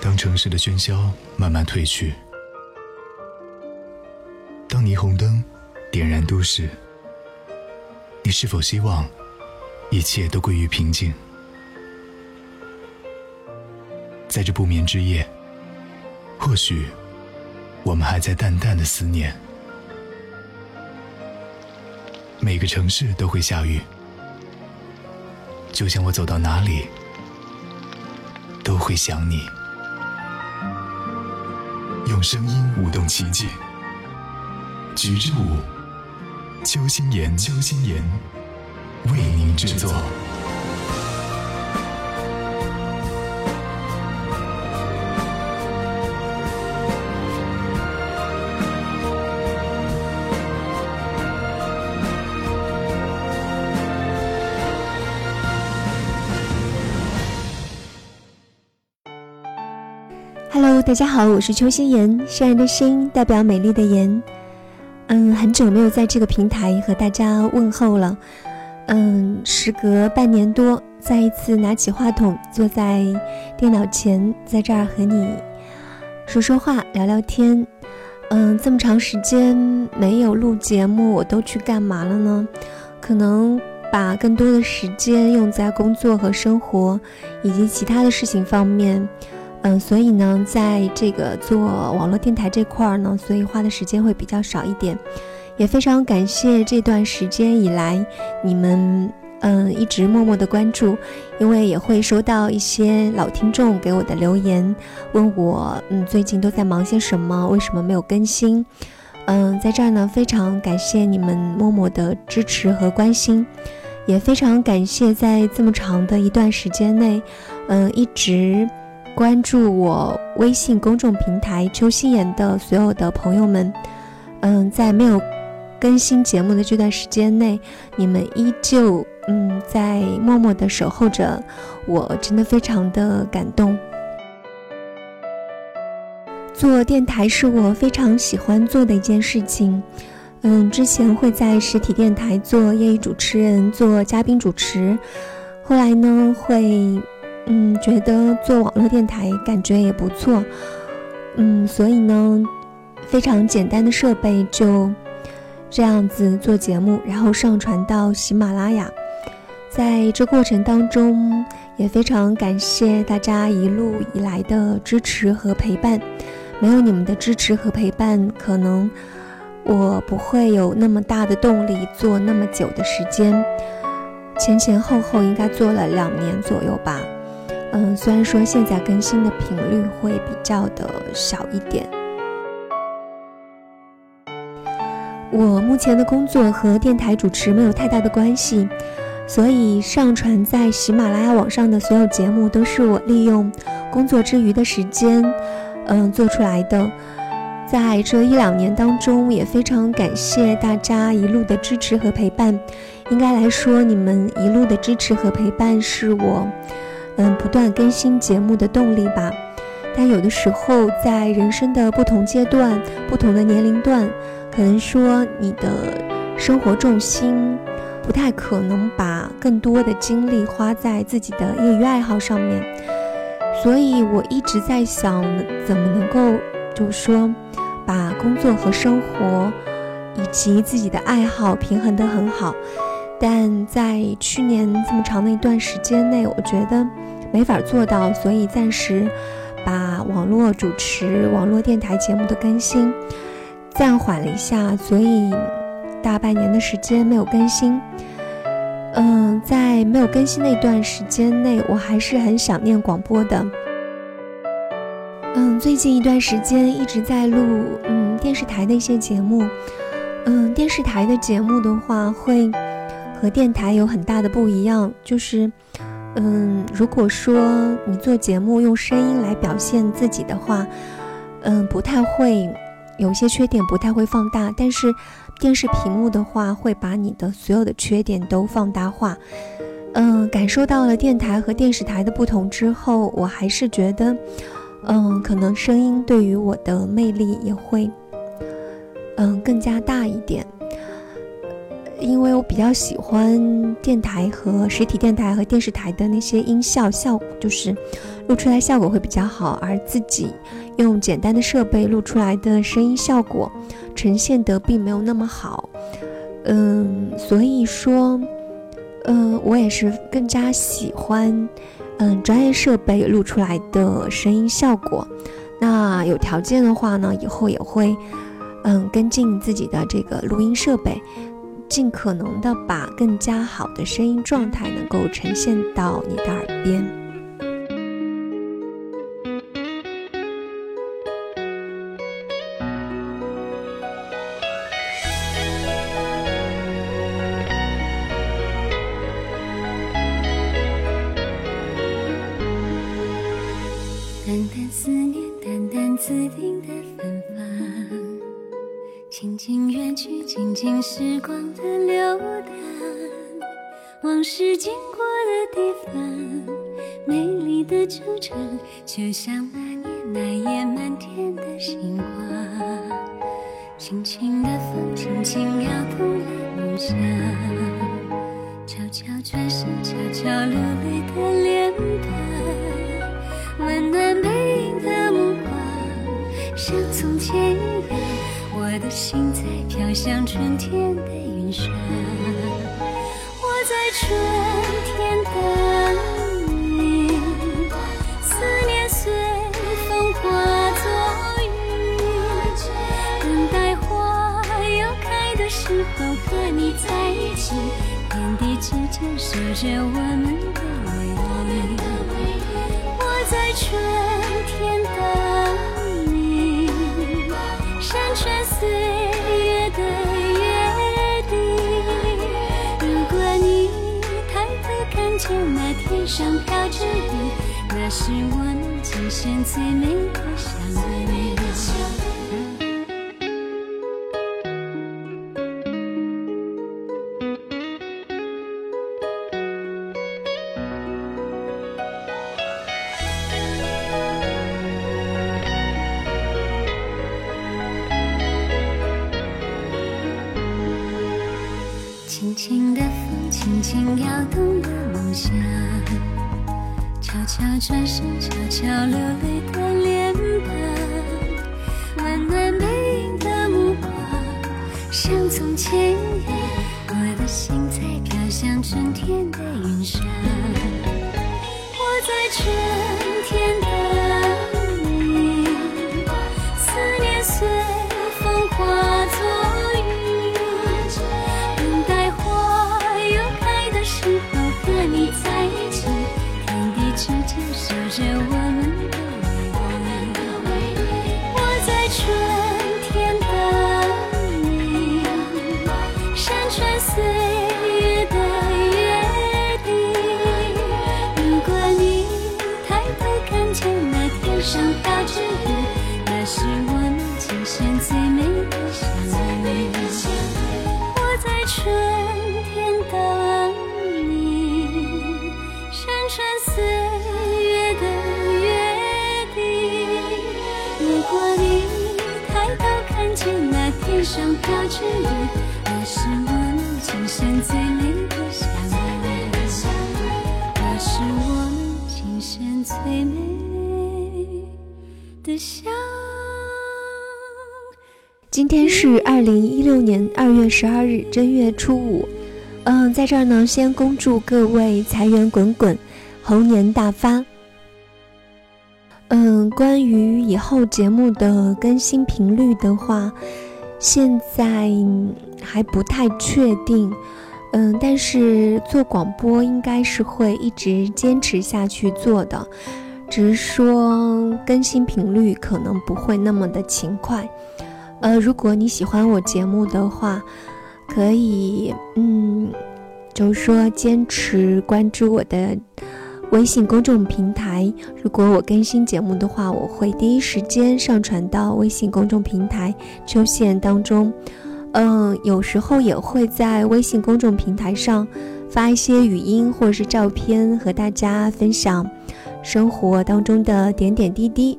当城市的喧嚣慢慢褪去，当霓虹灯点燃都市，你是否希望一切都归于平静？在这不眠之夜，或许我们还在淡淡的思念。每个城市都会下雨，就像我走到哪里都会想你。声音舞动奇迹，菊之舞，邱心妍，邱心妍为您制作。大家好，我是邱心妍，善人的心代表美丽的妍。嗯，很久没有在这个平台和大家问候了。嗯，时隔半年多，再一次拿起话筒，坐在电脑前，在这儿和你说说话、聊聊天。嗯，这么长时间没有录节目，我都去干嘛了呢？可能把更多的时间用在工作和生活以及其他的事情方面。嗯，所以呢，在这个做网络电台这块儿呢，所以花的时间会比较少一点，也非常感谢这段时间以来你们嗯一直默默的关注，因为也会收到一些老听众给我的留言，问我嗯最近都在忙些什么，为什么没有更新？嗯，在这儿呢，非常感谢你们默默的支持和关心，也非常感谢在这么长的一段时间内，嗯一直。关注我微信公众平台“邱心妍”的所有的朋友们，嗯，在没有更新节目的这段时间内，你们依旧嗯在默默的守候着，我真的非常的感动。做电台是我非常喜欢做的一件事情，嗯，之前会在实体电台做业余主持人，做嘉宾主持，后来呢会。嗯，觉得做网络电台感觉也不错，嗯，所以呢，非常简单的设备就这样子做节目，然后上传到喜马拉雅。在这过程当中，也非常感谢大家一路以来的支持和陪伴。没有你们的支持和陪伴，可能我不会有那么大的动力做那么久的时间。前前后后应该做了两年左右吧。嗯，虽然说现在更新的频率会比较的少一点，我目前的工作和电台主持没有太大的关系，所以上传在喜马拉雅网上的所有节目都是我利用工作之余的时间，嗯做出来的。在这一两年当中，也非常感谢大家一路的支持和陪伴。应该来说，你们一路的支持和陪伴是我。嗯，不断更新节目的动力吧。但有的时候，在人生的不同阶段、不同的年龄段，可能说你的生活重心不太可能把更多的精力花在自己的业余爱好上面。所以我一直在想，怎么能够就是说，把工作和生活以及自己的爱好平衡得很好。但在去年这么长的一段时间内，我觉得没法做到，所以暂时把网络主持、网络电台节目的更新暂缓了一下，所以大半年的时间没有更新。嗯，在没有更新那段时间内，我还是很想念广播的。嗯，最近一段时间一直在录嗯电视台的一些节目。嗯，电视台的节目的话会。和电台有很大的不一样，就是，嗯，如果说你做节目用声音来表现自己的话，嗯，不太会，有些缺点不太会放大，但是电视屏幕的话会把你的所有的缺点都放大化。嗯，感受到了电台和电视台的不同之后，我还是觉得，嗯，可能声音对于我的魅力也会，嗯，更加大一点。因为我比较喜欢电台和实体电台和电视台的那些音效效果，就是录出来效果会比较好，而自己用简单的设备录出来的声音效果呈现得并没有那么好。嗯，所以说，嗯，我也是更加喜欢，嗯，专业设备录出来的声音效果。那有条件的话呢，以后也会，嗯，跟进自己的这个录音设备，尽可能的把更加好的声音状态能够呈现到你的耳边。纠缠就像轻轻的风，轻轻摇动了梦想，悄悄转身，悄悄流泪的脸庞，温暖背影的目光，像从前一样。是二零一六年二月十二日，正月初五。嗯，在这儿呢，先恭祝各位财源滚滚，猴年大发。嗯，关于以后节目的更新频率的话。现在还不太确定，嗯，但是做广播应该是会一直坚持下去做的，只是说更新频率可能不会那么的勤快。呃，如果你喜欢我节目的话，可以，嗯，就是说坚持关注我的。微信公众平台，如果我更新节目的话，我会第一时间上传到微信公众平台秋线当中。嗯，有时候也会在微信公众平台上发一些语音或者是照片，和大家分享生活当中的点点滴滴。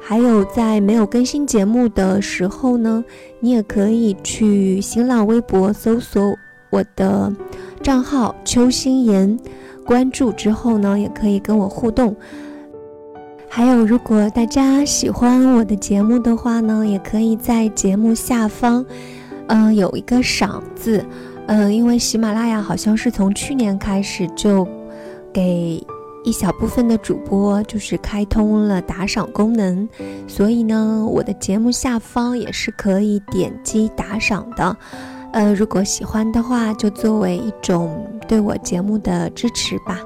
还有在没有更新节目的时候呢，你也可以去新浪微博搜索我的账号“秋心言”。关注之后呢，也可以跟我互动。还有，如果大家喜欢我的节目的话呢，也可以在节目下方，嗯，有一个赏字，嗯，因为喜马拉雅好像是从去年开始就给。一小部分的主播就是开通了打赏功能，所以呢，我的节目下方也是可以点击打赏的。呃，如果喜欢的话，就作为一种对我节目的支持吧，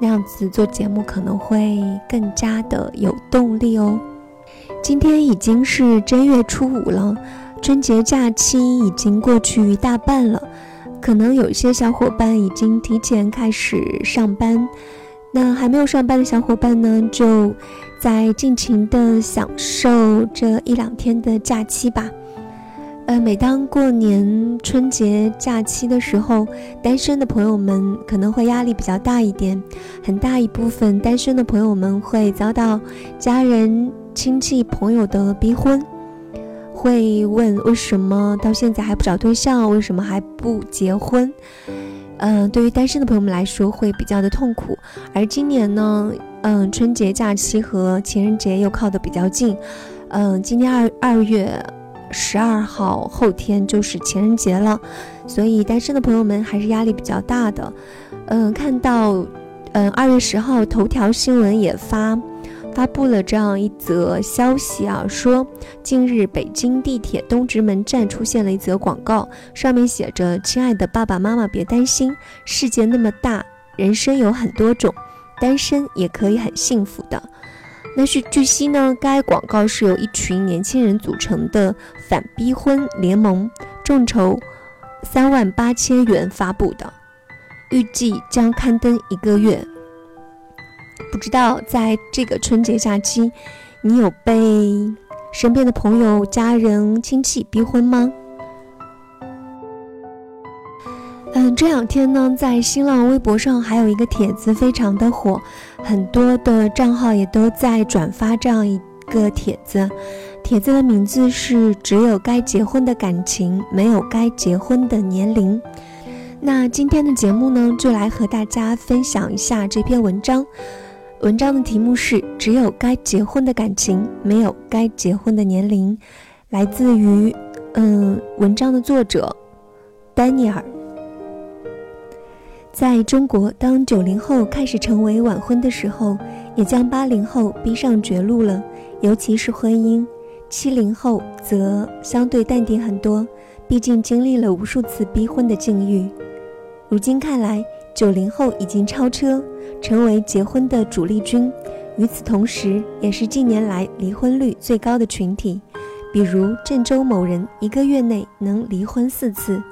那样子做节目可能会更加的有动力哦。今天已经是正月初五了，春节假期已经过去一大半了，可能有些小伙伴已经提前开始上班。那还没有上班的小伙伴呢，就在尽情的享受这一两天的假期吧。呃，每当过年春节假期的时候，单身的朋友们可能会压力比较大一点，很大一部分单身的朋友们会遭到家人、亲戚、朋友的逼婚，会问为什么到现在还不找对象，为什么还不结婚？嗯，对于单身的朋友们来说会比较的痛苦，而今年呢，嗯，春节假期和情人节又靠得比较近，嗯，今年二二月十二号后天就是情人节了，所以单身的朋友们还是压力比较大的。嗯，看到，嗯，二月十号头条新闻也发。发布了这样一则消息啊，说近日北京地铁东直门站出现了一则广告，上面写着：“亲爱的爸爸妈妈，别担心，世界那么大，人生有很多种，单身也可以很幸福的。”那是据悉呢，该广告是由一群年轻人组成的反逼婚联盟，众筹三万八千元发布的，预计将刊登一个月。不知道在这个春节假期，你有被身边的朋友、家人、亲戚逼婚吗？嗯，这两天呢，在新浪微博上还有一个帖子非常的火，很多的账号也都在转发这样一个帖子。帖子的名字是“只有该结婚的感情，没有该结婚的年龄”。那今天的节目呢，就来和大家分享一下这篇文章。文章的题目是“只有该结婚的感情，没有该结婚的年龄”，来自于嗯，文章的作者丹尼尔。在中国，当九零后开始成为晚婚的时候，也将八零后逼上绝路了，尤其是婚姻。七零后则相对淡定很多，毕竟经历了无数次逼婚的境遇。如今看来，九零后已经超车。成为结婚的主力军，与此同时，也是近年来离婚率最高的群体。比如郑州某人一个月内能离婚四次，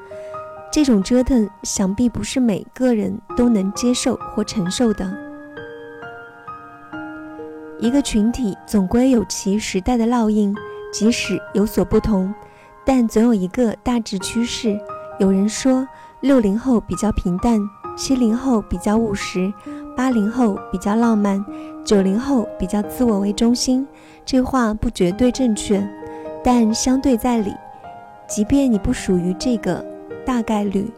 这种折腾想必不是每个人都能接受或承受的。一个群体总归有其时代的烙印，即使有所不同，但总有一个大致趋势。有人说，六零后比较平淡，七零后比较务实。八零后比较浪漫，九零后比较自我为中心。这话不绝对正确，但相对在理。即便你不属于这个大概率，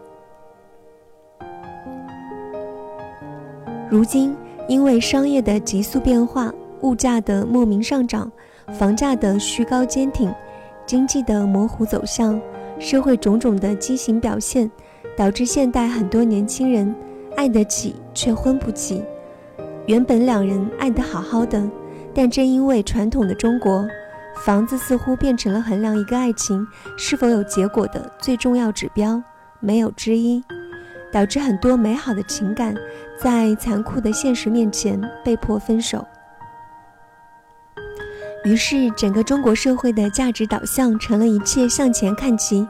如今因为商业的急速变化、物价的莫名上涨、房价的虚高坚挺、经济的模糊走向、社会种种的畸形表现，导致现代很多年轻人。爱得起却婚不起，原本两人爱得好好的，但正因为传统的中国，房子似乎变成了衡量一个爱情是否有结果的最重要指标，没有之一，导致很多美好的情感在残酷的现实面前被迫分手。于是，整个中国社会的价值导向成了一切向前看齐，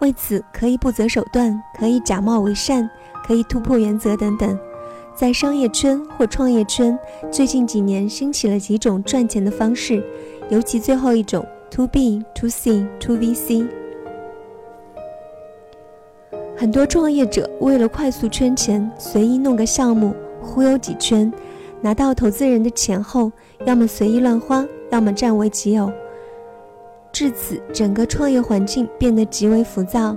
为此可以不择手段，可以假冒伪善。可以突破原则等等，在商业圈或创业圈，最近几年兴起了几种赚钱的方式，尤其最后一种 to B to C to VC。很多创业者为了快速圈钱，随意弄个项目，忽悠几圈，拿到投资人的钱后，要么随意乱花，要么占为己有，至此整个创业环境变得极为浮躁。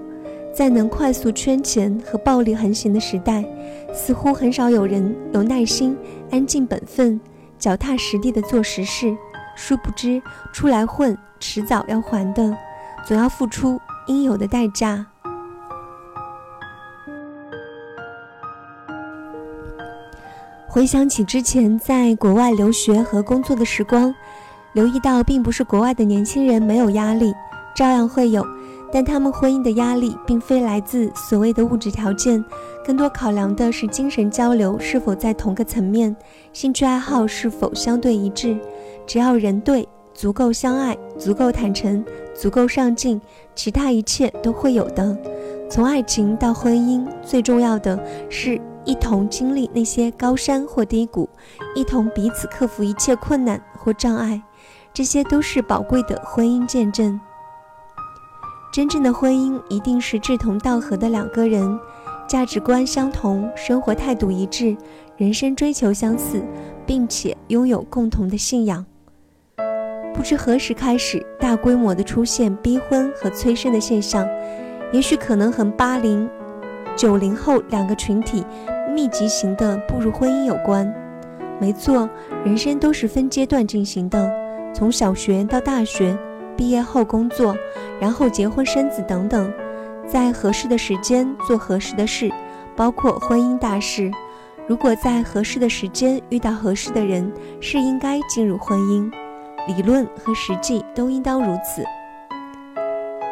在能快速圈钱和暴力横行的时代，似乎很少有人有耐心、安静本分、脚踏实地的做实事，殊不知出来混，迟早要还的，总要付出应有的代价。回想起之前在国外留学和工作的时光，留意到并不是国外的年轻人没有压力，照样会有，但他们婚姻的压力并非来自所谓的物质条件，更多考量的是精神交流是否在同个层面，兴趣爱好是否相对一致。只要人对，足够相爱，足够坦诚，足够上进，其他一切都会有的。从爱情到婚姻，最重要的是。一同经历那些高山或低谷，一同彼此克服一切困难或障碍，这些都是宝贵的婚姻见证。真正的婚姻一定是志同道合的两个人，价值观相同，生活态度一致，人生追求相似，并且拥有共同的信仰。不知何时开始，大规模的出现逼婚和催生的现象，也许可能和八零、九零后两个群体。密集型的步入婚姻有关，没错，人生都是分阶段进行的，从小学到大学，毕业后工作，然后结婚生子等等，在合适的时间做合适的事，包括婚姻大事。如果在合适的时间遇到合适的人，是应该进入婚姻，理论和实际都应当如此。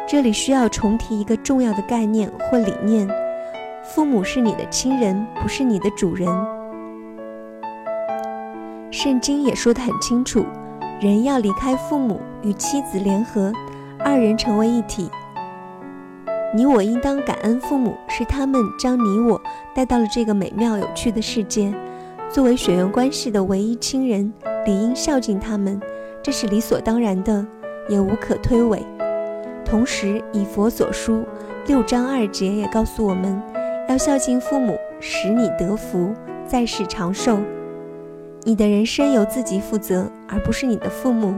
这里需要重提一个重要的概念或理念。父母是你的亲人，不是你的主人。圣经也说得很清楚，人要离开父母，与妻子联合，二人成为一体。你我应当感恩父母，是他们将你我带到了这个美妙有趣的世界。作为血缘关系的唯一亲人，理应孝敬他们，这是理所当然的，也无可推诿。同时，以佛所书六章二节也告诉我们。要孝敬父母，使你得福，在世长寿。你的人生由自己负责，而不是你的父母。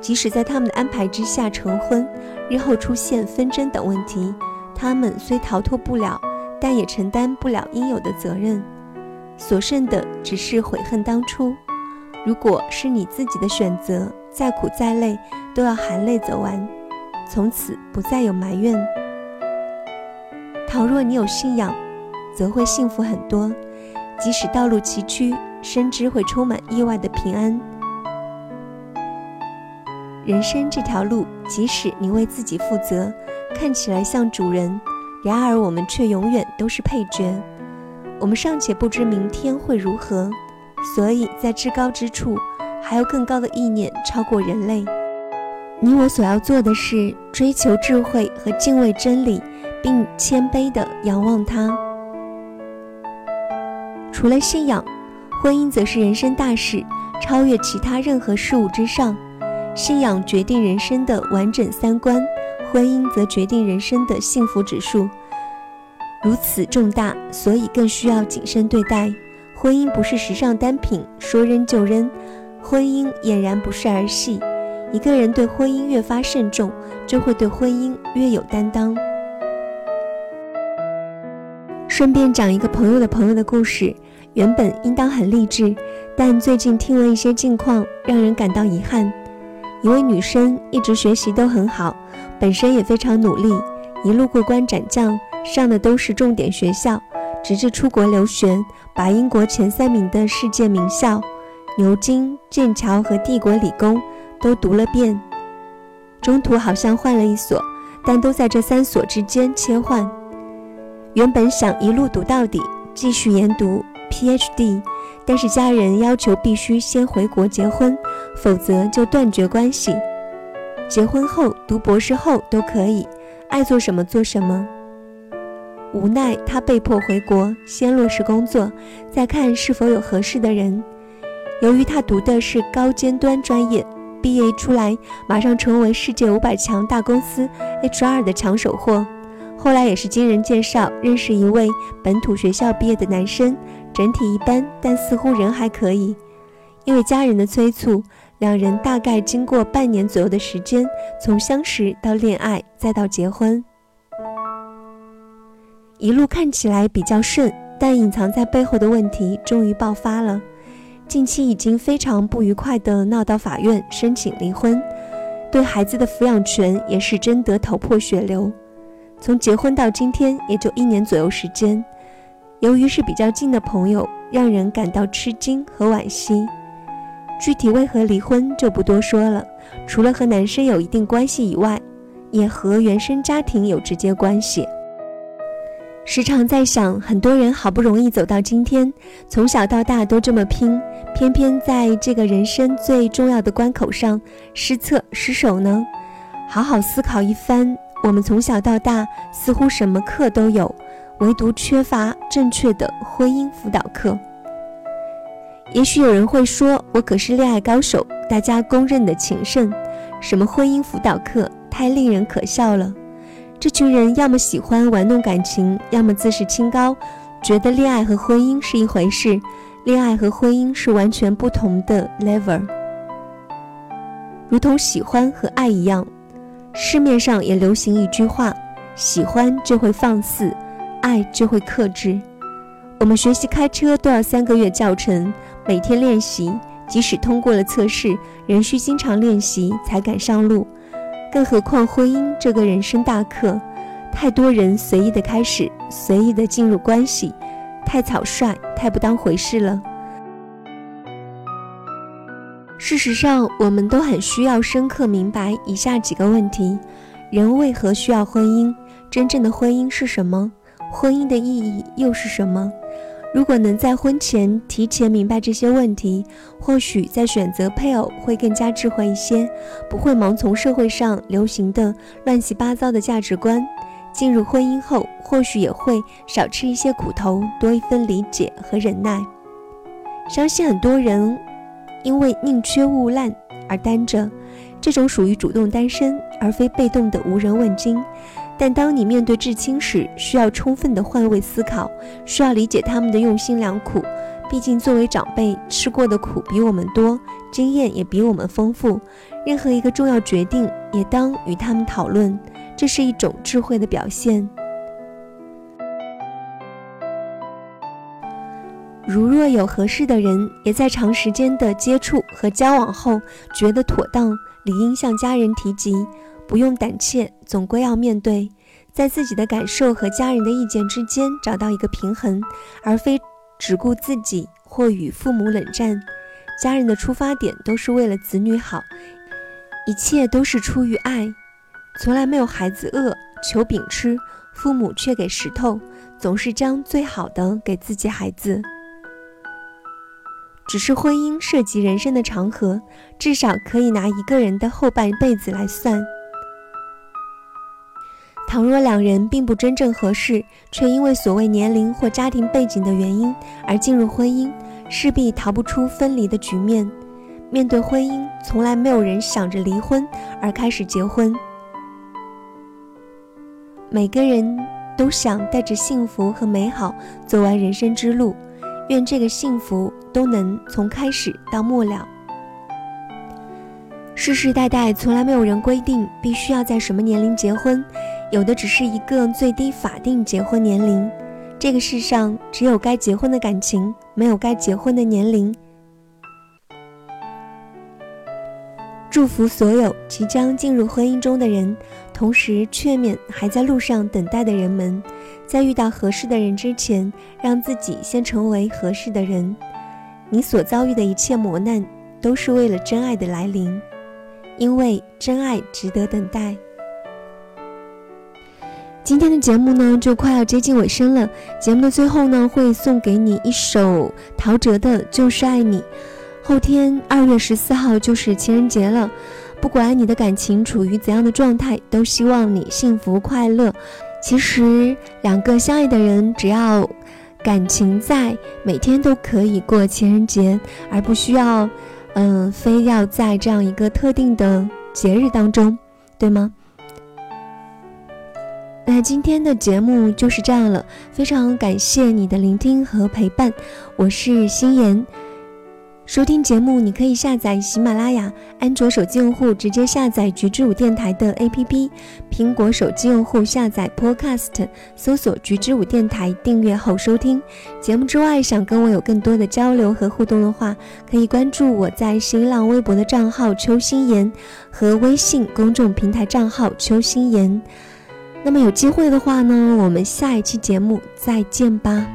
即使在他们的安排之下成婚，日后出现纷争等问题，他们虽逃脱不了，但也承担不了应有的责任。所剩的只是悔恨当初。如果是你自己的选择，再苦再累，都要含泪走完，从此不再有埋怨。倘若你有信仰，则会幸福很多，即使道路崎岖，深知会充满意外的平安。人生这条路，即使你为自己负责，看起来像主人，然而我们却永远都是配角。我们尚且不知明天会如何，所以在至高之处，还有更高的意念超过人类。你我所要做的是追求智慧和敬畏真理，并谦卑地仰望它。除了信仰，婚姻则是人生大事，超越其他任何事物之上。信仰决定人生的完整三观，婚姻则决定人生的幸福指数。如此重大，所以更需要谨慎对待。婚姻不是时尚单品，说扔就扔；婚姻俨然不是儿戏。一个人对婚姻越发慎重，就会对婚姻越有担当。顺便讲一个朋友的朋友的故事。原本应当很励志，但最近听闻一些近况，让人感到遗憾。一位女生一直学习都很好，本身也非常努力，一路过关斩将，上的都是重点学校，直至出国留学，把英国前三名的世界名校牛津、剑桥和帝国理工都读了遍。中途好像换了一所，但都在这三所之间切换。原本想一路读到底，继续研读。PhD，但是家人要求必须先回国结婚，否则就断绝关系。结婚后读博士后都可以，爱做什么做什么。无奈他被迫回国，先落实工作，再看是否有合适的人。由于他读的是高尖端专业，毕业出来马上成为世界五百强大公司 HR 的抢手货。后来也是经人介绍认识一位本土学校毕业的男生。整体一般，但似乎人还可以。因为家人的催促，两人大概经过半年左右的时间，从相识到恋爱，再到结婚，一路看起来比较顺，但隐藏在背后的问题终于爆发了。近期已经非常不愉快的闹到法院申请离婚，对孩子的抚养权也是争得头破血流。从结婚到今天也就一年左右时间，由于是比较近的朋友，让人感到吃惊和惋惜。具体为何离婚就不多说了，除了和男生有一定关系以外，也和原生家庭有直接关系。时常在想，很多人好不容易走到今天，从小到大都这么拼，偏偏在这个人生最重要的关口上失策失手呢？好好思考一番，我们从小到大似乎什么课都有，唯独缺乏正确的婚姻辅导课。也许有人会说，我可是恋爱高手，大家公认的情圣，什么婚姻辅导课，太令人可笑了。这群人要么喜欢玩弄感情，要么自视清高，觉得恋爱和婚姻是一回事。恋爱和婚姻是完全不同的 level，如同喜欢和爱一样。市面上也流行一句话：喜欢就会放肆，爱就会克制。我们学习开车都要三个月教程，每天练习，即使通过了测试，仍需经常练习才敢上路。更何况婚姻这个人生大课，太多人随意的开始，随意的进入关系，太草率，太不当回事了。事实上，我们都很需要深刻明白以下几个问题：人为何需要婚姻？真正的婚姻是什么？婚姻的意义又是什么？如果能在婚前提前明白这些问题，或许在选择配偶会更加智慧一些，不会盲从社会上流行的乱七八糟的价值观。进入婚姻后，或许也会少吃一些苦头，多一分理解和忍耐。相信很多人因为宁缺毋滥而单着，这种属于主动单身，而非被动的无人问津。但当你面对至亲时，需要充分的换位思考，需要理解他们的用心良苦。毕竟作为长辈，吃过的苦比我们多，经验也比我们丰富。任何一个重要决定，也当与他们讨论，这是一种智慧的表现。如若有合适的人，也在长时间的接触和交往后觉得妥当，理应向家人提及。不用胆怯，总归要面对，在自己的感受和家人的意见之间找到一个平衡，而非只顾自己或与父母冷战。家人的出发点都是为了子女好，一切都是出于爱，从来没有孩子饿求饼吃，父母却给石头，总是将最好的给自己孩子。只是婚姻涉及人生的长河，至少可以拿一个人的后半辈子来算。倘若两人并不真正合适，却因为所谓年龄或家庭背景的原因而进入婚姻，势必逃不出分离的局面。面对婚姻，从来没有人想着离婚而开始结婚。每个人都想带着幸福和美好走完人生之路，愿这个幸福都能从开始到末了。世世代代从来没有人规定必须要在什么年龄结婚。有的只是一个最低法定结婚年龄，这个世上只有该结婚的感情，没有该结婚的年龄。祝福所有即将进入婚姻中的人，同时劝勉还在路上等待的人们，在遇到合适的人之前，让自己先成为合适的人。你所遭遇的一切磨难，都是为了真爱的来临，因为真爱值得等待。今天的节目呢，就快要接近尾声了。节目的最后呢，会送给你一首陶喆的《就是爱你》。后天二月十四号就是情人节了，不管你的感情处于怎样的状态，都希望你幸福快乐。其实，两个相爱的人，只要感情在，每天都可以过情人节，而不需要，嗯，非要在这样一个特定的节日当中，对吗？那今天的节目就是这样了，非常感谢你的聆听和陪伴，我是心妍。收听节目，你可以下载喜马拉雅，安卓手机用户直接下载菊之舞电台的 APP，苹果手机用户下载 Podcast，搜索菊之舞电台，订阅后收听节目。之外，想跟我有更多的交流和互动的话，可以关注我在新浪微博的账号邱心妍和微信公众平台账号邱心妍。那么有机会的话呢，我们下一期节目再见吧。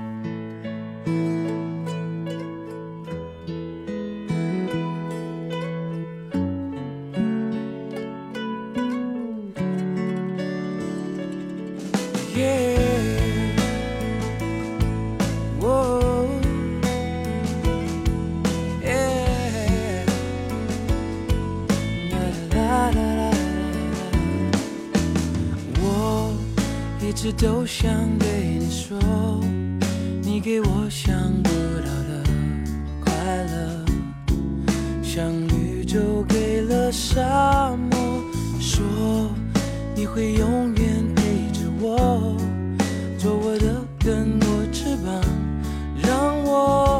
我，做我的更多翅膀，让我。